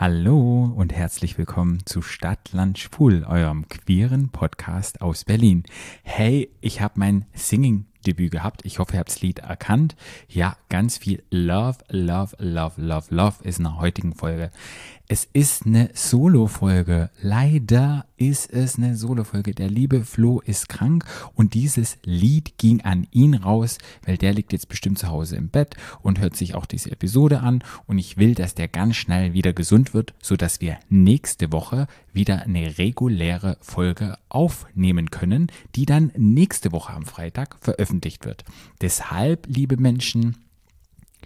Hallo und herzlich willkommen zu Stadtland Schwul, eurem queeren Podcast aus Berlin. Hey, ich habe mein Singing-Debüt gehabt. Ich hoffe, ihr habt das Lied erkannt. Ja, ganz viel Love, Love, Love, Love, Love ist in der heutigen Folge. Es ist eine Solo-Folge. Leider ist es eine Solo-Folge. Der liebe Flo ist krank und dieses Lied ging an ihn raus, weil der liegt jetzt bestimmt zu Hause im Bett und hört sich auch diese Episode an und ich will, dass der ganz schnell wieder gesund wird, sodass wir nächste Woche wieder eine reguläre Folge aufnehmen können, die dann nächste Woche am Freitag veröffentlicht wird. Deshalb, liebe Menschen,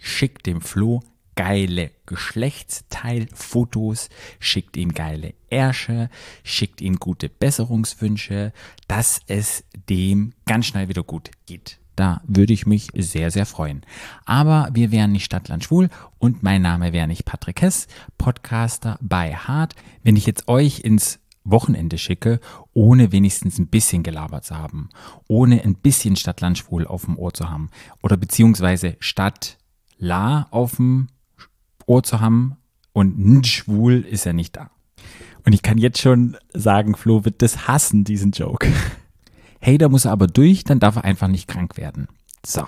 schickt dem Flo geile Geschlechtsteilfotos, schickt ihm geile Ärsche, schickt ihm gute Besserungswünsche, dass es dem ganz schnell wieder gut geht. Da würde ich mich sehr, sehr freuen. Aber wir wären nicht Stadtland Schwul und mein Name wäre nicht Patrick Hess, Podcaster bei Hart. Wenn ich jetzt euch ins Wochenende schicke, ohne wenigstens ein bisschen gelabert zu haben, ohne ein bisschen Stadtland Schwul auf dem Ohr zu haben oder beziehungsweise Stadt La auf dem Ohr zu haben und n schwul ist er nicht da. Und ich kann jetzt schon sagen, Flo wird das hassen, diesen Joke. Hey, da muss er aber durch, dann darf er einfach nicht krank werden. So.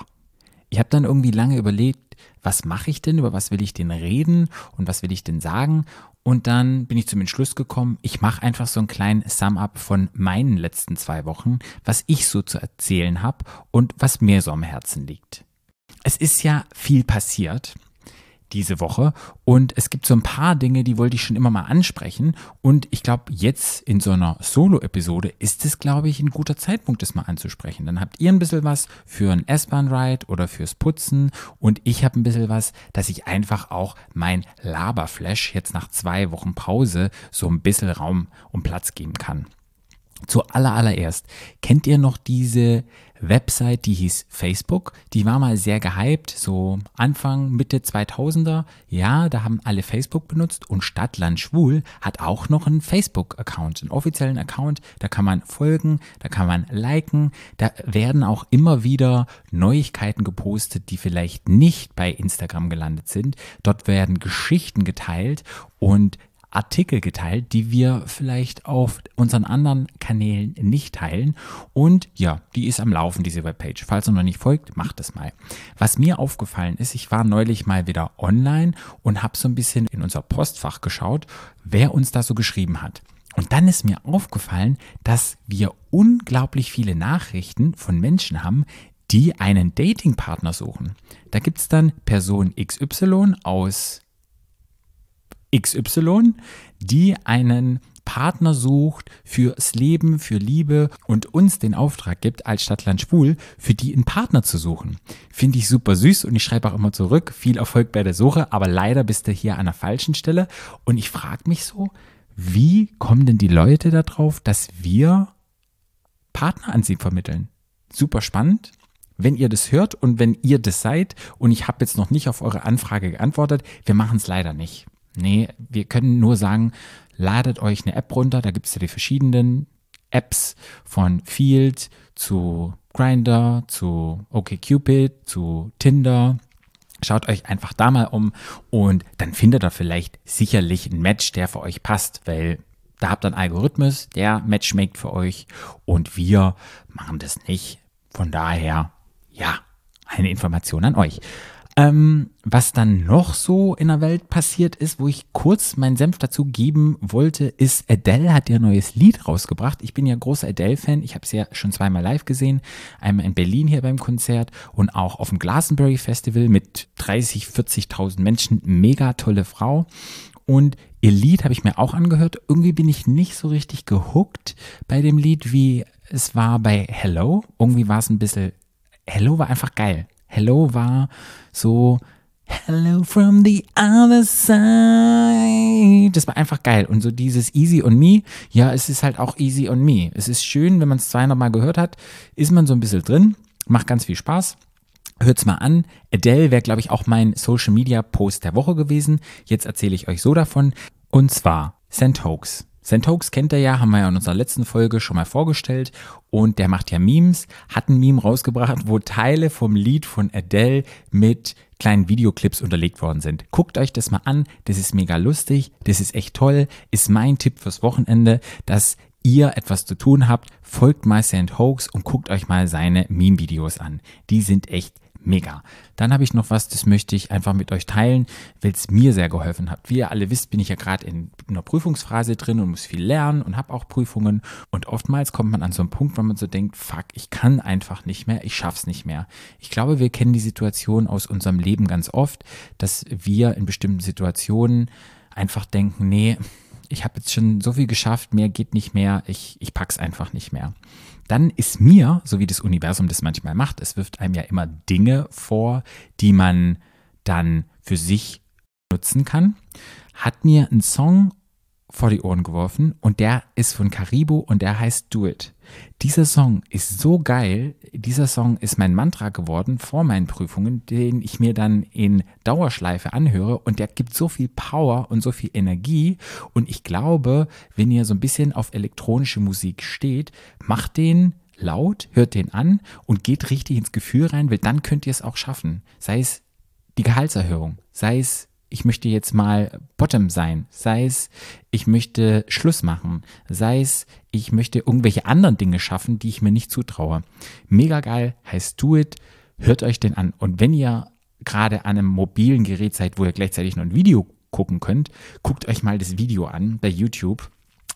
Ich habe dann irgendwie lange überlegt, was mache ich denn, über was will ich denn reden und was will ich denn sagen? Und dann bin ich zum Entschluss gekommen, ich mache einfach so einen kleinen Sum-up von meinen letzten zwei Wochen, was ich so zu erzählen habe und was mir so am Herzen liegt. Es ist ja viel passiert diese Woche. Und es gibt so ein paar Dinge, die wollte ich schon immer mal ansprechen. Und ich glaube, jetzt in so einer Solo-Episode ist es, glaube ich, ein guter Zeitpunkt, das mal anzusprechen. Dann habt ihr ein bisschen was für ein S-Bahn-Ride oder fürs Putzen. Und ich habe ein bisschen was, dass ich einfach auch mein Laberflash jetzt nach zwei Wochen Pause so ein bisschen Raum und Platz geben kann. Zuallererst, kennt ihr noch diese Website, die hieß Facebook. Die war mal sehr gehypt, so Anfang, Mitte 2000er. Ja, da haben alle Facebook benutzt und Stadtland Schwul hat auch noch einen Facebook-Account, einen offiziellen Account. Da kann man folgen, da kann man liken. Da werden auch immer wieder Neuigkeiten gepostet, die vielleicht nicht bei Instagram gelandet sind. Dort werden Geschichten geteilt und Artikel geteilt, die wir vielleicht auf unseren anderen Kanälen nicht teilen. Und ja, die ist am Laufen, diese Webpage. Falls ihr noch nicht folgt, macht es mal. Was mir aufgefallen ist, ich war neulich mal wieder online und habe so ein bisschen in unser Postfach geschaut, wer uns da so geschrieben hat. Und dann ist mir aufgefallen, dass wir unglaublich viele Nachrichten von Menschen haben, die einen Datingpartner suchen. Da gibt es dann Person XY aus XY, die einen Partner sucht fürs Leben, für Liebe und uns den Auftrag gibt, als Stadtland Schwul, für die einen Partner zu suchen. Finde ich super süß und ich schreibe auch immer zurück, viel Erfolg bei der Suche, aber leider bist du hier an der falschen Stelle. Und ich frage mich so, wie kommen denn die Leute darauf, dass wir Partner an sie vermitteln? Super spannend. Wenn ihr das hört und wenn ihr das seid und ich habe jetzt noch nicht auf eure Anfrage geantwortet, wir machen es leider nicht. Nee, wir können nur sagen, ladet euch eine App runter, da gibt es ja die verschiedenen Apps von Field zu Grinder, zu OkCupid, zu Tinder. Schaut euch einfach da mal um und dann findet ihr vielleicht sicherlich ein Match, der für euch passt, weil da habt ihr einen Algorithmus, der matchmaket für euch und wir machen das nicht. Von daher, ja, eine Information an euch. Ähm, was dann noch so in der Welt passiert ist, wo ich kurz meinen Senf dazu geben wollte, ist, Adele hat ihr neues Lied rausgebracht. Ich bin ja großer Adele-Fan. Ich habe sie ja schon zweimal live gesehen. Einmal in Berlin hier beim Konzert und auch auf dem Glastonbury Festival mit 30, 40.000 Menschen. Mega tolle Frau. Und ihr Lied habe ich mir auch angehört. Irgendwie bin ich nicht so richtig gehuckt bei dem Lied, wie es war bei Hello. Irgendwie war es ein bisschen, Hello war einfach geil. Hello war so Hello from the other side. Das war einfach geil. Und so dieses Easy on Me, ja, es ist halt auch Easy on Me. Es ist schön, wenn man es 200 Mal gehört hat, ist man so ein bisschen drin, macht ganz viel Spaß. Hört's mal an. Adele wäre, glaube ich, auch mein Social Media Post der Woche gewesen. Jetzt erzähle ich euch so davon. Und zwar St. Hoax. Hoax kennt ihr ja, haben wir ja in unserer letzten Folge schon mal vorgestellt. Und der macht ja Memes, hat ein Meme rausgebracht, wo Teile vom Lied von Adele mit kleinen Videoclips unterlegt worden sind. Guckt euch das mal an, das ist mega lustig, das ist echt toll, ist mein Tipp fürs Wochenende, dass ihr etwas zu tun habt, folgt mal St. Hoax und guckt euch mal seine Meme-Videos an. Die sind echt mega. Dann habe ich noch was, das möchte ich einfach mit euch teilen, weil es mir sehr geholfen hat. Wie ihr alle wisst, bin ich ja gerade in einer Prüfungsphase drin und muss viel lernen und habe auch Prüfungen. Und oftmals kommt man an so einen Punkt, wo man so denkt, fuck, ich kann einfach nicht mehr, ich schaff's nicht mehr. Ich glaube, wir kennen die Situation aus unserem Leben ganz oft, dass wir in bestimmten Situationen einfach denken, nee, ich habe jetzt schon so viel geschafft, mehr geht nicht mehr, ich, ich pack's einfach nicht mehr. Dann ist mir, so wie das Universum das manchmal macht, es wirft einem ja immer Dinge vor, die man dann für sich nutzen kann, hat mir ein Song vor die Ohren geworfen und der ist von Karibo und der heißt Do It. Dieser Song ist so geil. Dieser Song ist mein Mantra geworden vor meinen Prüfungen, den ich mir dann in Dauerschleife anhöre und der gibt so viel Power und so viel Energie und ich glaube, wenn ihr so ein bisschen auf elektronische Musik steht, macht den laut, hört den an und geht richtig ins Gefühl rein, weil dann könnt ihr es auch schaffen. Sei es die Gehaltserhöhung, sei es ich möchte jetzt mal Bottom sein, sei es, ich möchte Schluss machen, sei es, ich möchte irgendwelche anderen Dinge schaffen, die ich mir nicht zutraue. Mega geil, heißt Do It, hört euch den an. Und wenn ihr gerade an einem mobilen Gerät seid, wo ihr gleichzeitig noch ein Video gucken könnt, guckt euch mal das Video an bei YouTube.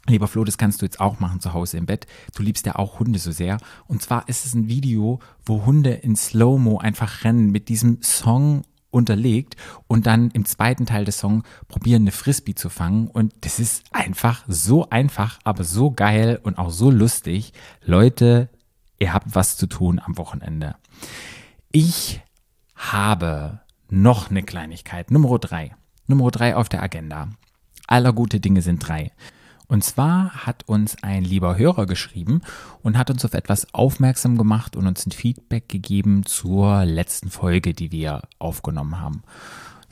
Lieber Flo, das kannst du jetzt auch machen zu Hause im Bett. Du liebst ja auch Hunde so sehr. Und zwar ist es ein Video, wo Hunde in Slow-Mo einfach rennen mit diesem Song unterlegt und dann im zweiten Teil des Songs probieren, eine Frisbee zu fangen. Und das ist einfach so einfach, aber so geil und auch so lustig. Leute, ihr habt was zu tun am Wochenende. Ich habe noch eine Kleinigkeit. Nummer drei. Nummer drei auf der Agenda. Aller gute Dinge sind drei. Und zwar hat uns ein lieber Hörer geschrieben und hat uns auf etwas aufmerksam gemacht und uns ein Feedback gegeben zur letzten Folge, die wir aufgenommen haben.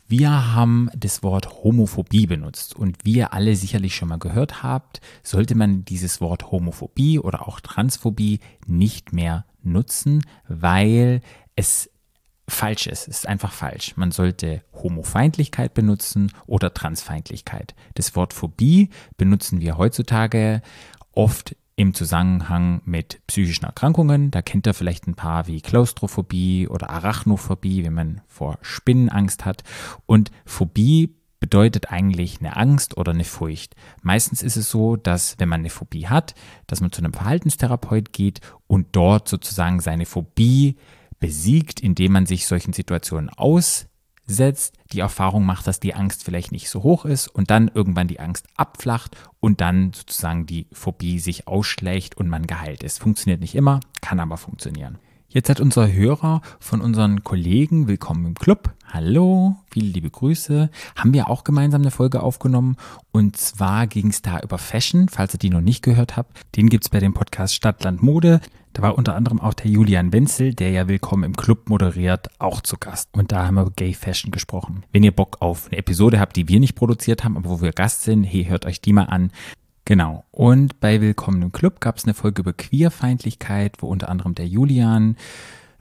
Wir haben das Wort Homophobie benutzt und wie ihr alle sicherlich schon mal gehört habt, sollte man dieses Wort Homophobie oder auch Transphobie nicht mehr nutzen, weil es falsch ist. Es ist einfach falsch. Man sollte Homofeindlichkeit benutzen oder Transfeindlichkeit. Das Wort Phobie benutzen wir heutzutage oft im Zusammenhang mit psychischen Erkrankungen. Da kennt ihr vielleicht ein paar wie Klaustrophobie oder Arachnophobie, wenn man vor Spinnen Angst hat. Und Phobie bedeutet eigentlich eine Angst oder eine Furcht. Meistens ist es so, dass wenn man eine Phobie hat, dass man zu einem Verhaltenstherapeut geht und dort sozusagen seine Phobie besiegt, indem man sich solchen Situationen aussetzt, die Erfahrung macht, dass die Angst vielleicht nicht so hoch ist und dann irgendwann die Angst abflacht und dann sozusagen die Phobie sich ausschlägt und man geheilt ist. Funktioniert nicht immer, kann aber funktionieren. Jetzt hat unser Hörer von unseren Kollegen Willkommen im Club. Hallo, viele liebe Grüße. Haben wir auch gemeinsam eine Folge aufgenommen. Und zwar ging es da über Fashion, falls ihr die noch nicht gehört habt. Den gibt es bei dem Podcast Stadtland Mode. Da war unter anderem auch der Julian Wenzel, der ja Willkommen im Club moderiert, auch zu Gast. Und da haben wir Gay Fashion gesprochen. Wenn ihr Bock auf eine Episode habt, die wir nicht produziert haben, aber wo wir Gast sind, hey, hört euch die mal an. Genau. Und bei Willkommen im Club gab es eine Folge über Queerfeindlichkeit, wo unter anderem der Julian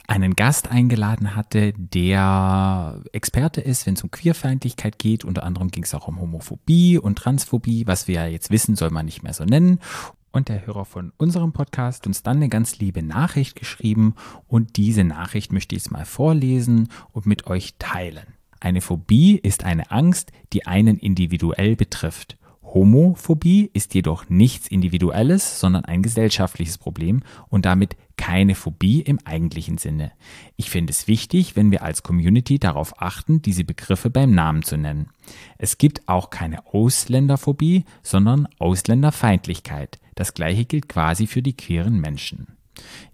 einen Gast eingeladen hatte, der Experte ist, wenn es um Queerfeindlichkeit geht. Unter anderem ging es auch um Homophobie und Transphobie, was wir ja jetzt wissen, soll man nicht mehr so nennen. Und der Hörer von unserem Podcast uns dann eine ganz liebe Nachricht geschrieben und diese Nachricht möchte ich jetzt mal vorlesen und mit euch teilen. Eine Phobie ist eine Angst, die einen individuell betrifft. Homophobie ist jedoch nichts Individuelles, sondern ein gesellschaftliches Problem und damit keine Phobie im eigentlichen Sinne. Ich finde es wichtig, wenn wir als Community darauf achten, diese Begriffe beim Namen zu nennen. Es gibt auch keine Ausländerphobie, sondern Ausländerfeindlichkeit. Das gleiche gilt quasi für die queeren Menschen.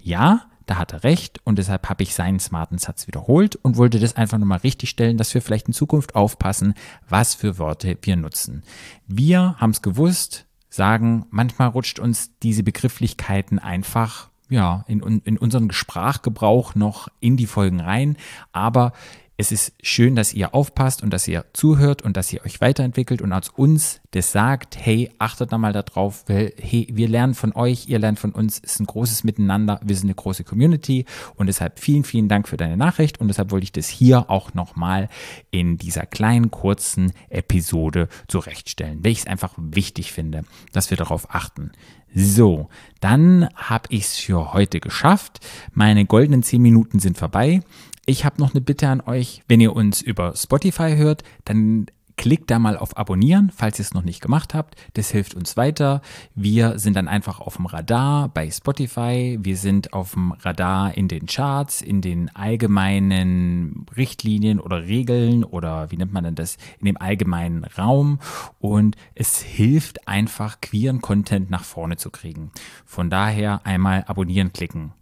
Ja, da hat er recht und deshalb habe ich seinen smarten Satz wiederholt und wollte das einfach nochmal richtig stellen, dass wir vielleicht in Zukunft aufpassen, was für Worte wir nutzen. Wir haben es gewusst, sagen, manchmal rutscht uns diese Begrifflichkeiten einfach ja, in, in unseren Sprachgebrauch noch in die Folgen rein. Aber es ist schön, dass ihr aufpasst und dass ihr zuhört und dass ihr euch weiterentwickelt und als uns das sagt, hey, achtet da mal darauf, hey, wir lernen von euch, ihr lernt von uns, es ist ein großes Miteinander, wir sind eine große Community und deshalb vielen, vielen Dank für deine Nachricht und deshalb wollte ich das hier auch nochmal in dieser kleinen, kurzen Episode zurechtstellen, weil ich es einfach wichtig finde, dass wir darauf achten. So, dann habe ich es für heute geschafft. Meine goldenen 10 Minuten sind vorbei. Ich habe noch eine Bitte an euch, wenn ihr uns über Spotify hört, dann klickt da mal auf Abonnieren, falls ihr es noch nicht gemacht habt. Das hilft uns weiter. Wir sind dann einfach auf dem Radar bei Spotify. Wir sind auf dem Radar in den Charts, in den allgemeinen Richtlinien oder Regeln oder wie nennt man denn das, in dem allgemeinen Raum. Und es hilft einfach, queeren Content nach vorne zu kriegen. Von daher einmal Abonnieren klicken.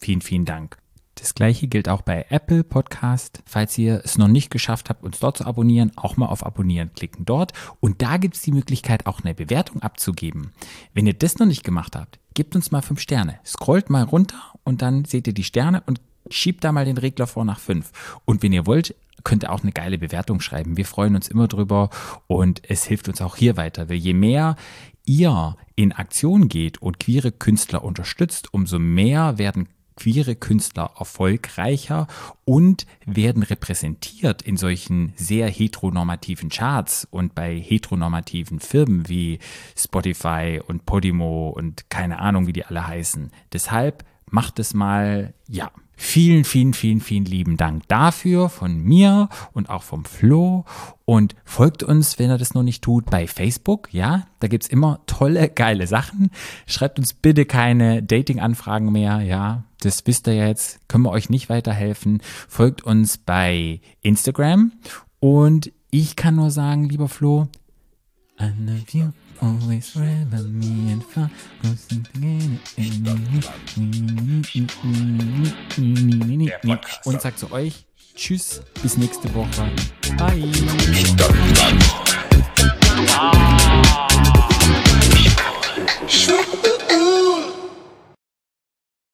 Vielen, vielen Dank. Das gleiche gilt auch bei Apple Podcast. Falls ihr es noch nicht geschafft habt, uns dort zu abonnieren, auch mal auf Abonnieren klicken dort. Und da gibt es die Möglichkeit, auch eine Bewertung abzugeben. Wenn ihr das noch nicht gemacht habt, gebt uns mal fünf Sterne. Scrollt mal runter und dann seht ihr die Sterne und schiebt da mal den Regler vor nach fünf. Und wenn ihr wollt, könnt ihr auch eine geile Bewertung schreiben. Wir freuen uns immer drüber und es hilft uns auch hier weiter. Weil je mehr ihr in Aktion geht und queere Künstler unterstützt, umso mehr werden queere Künstler erfolgreicher und werden repräsentiert in solchen sehr heteronormativen Charts und bei heteronormativen Firmen wie Spotify und Podimo und keine Ahnung, wie die alle heißen. Deshalb macht es mal, ja, Vielen, vielen, vielen, vielen lieben Dank dafür von mir und auch vom Flo. Und folgt uns, wenn ihr das noch nicht tut, bei Facebook. Ja, da gibt's immer tolle, geile Sachen. Schreibt uns bitte keine Dating-Anfragen mehr. Ja, das wisst ihr jetzt. Können wir euch nicht weiterhelfen. Folgt uns bei Instagram. Und ich kann nur sagen, lieber Flo, I love you always forever me and far und sagt zu euch Tschüss, bis nächste Woche. Bye.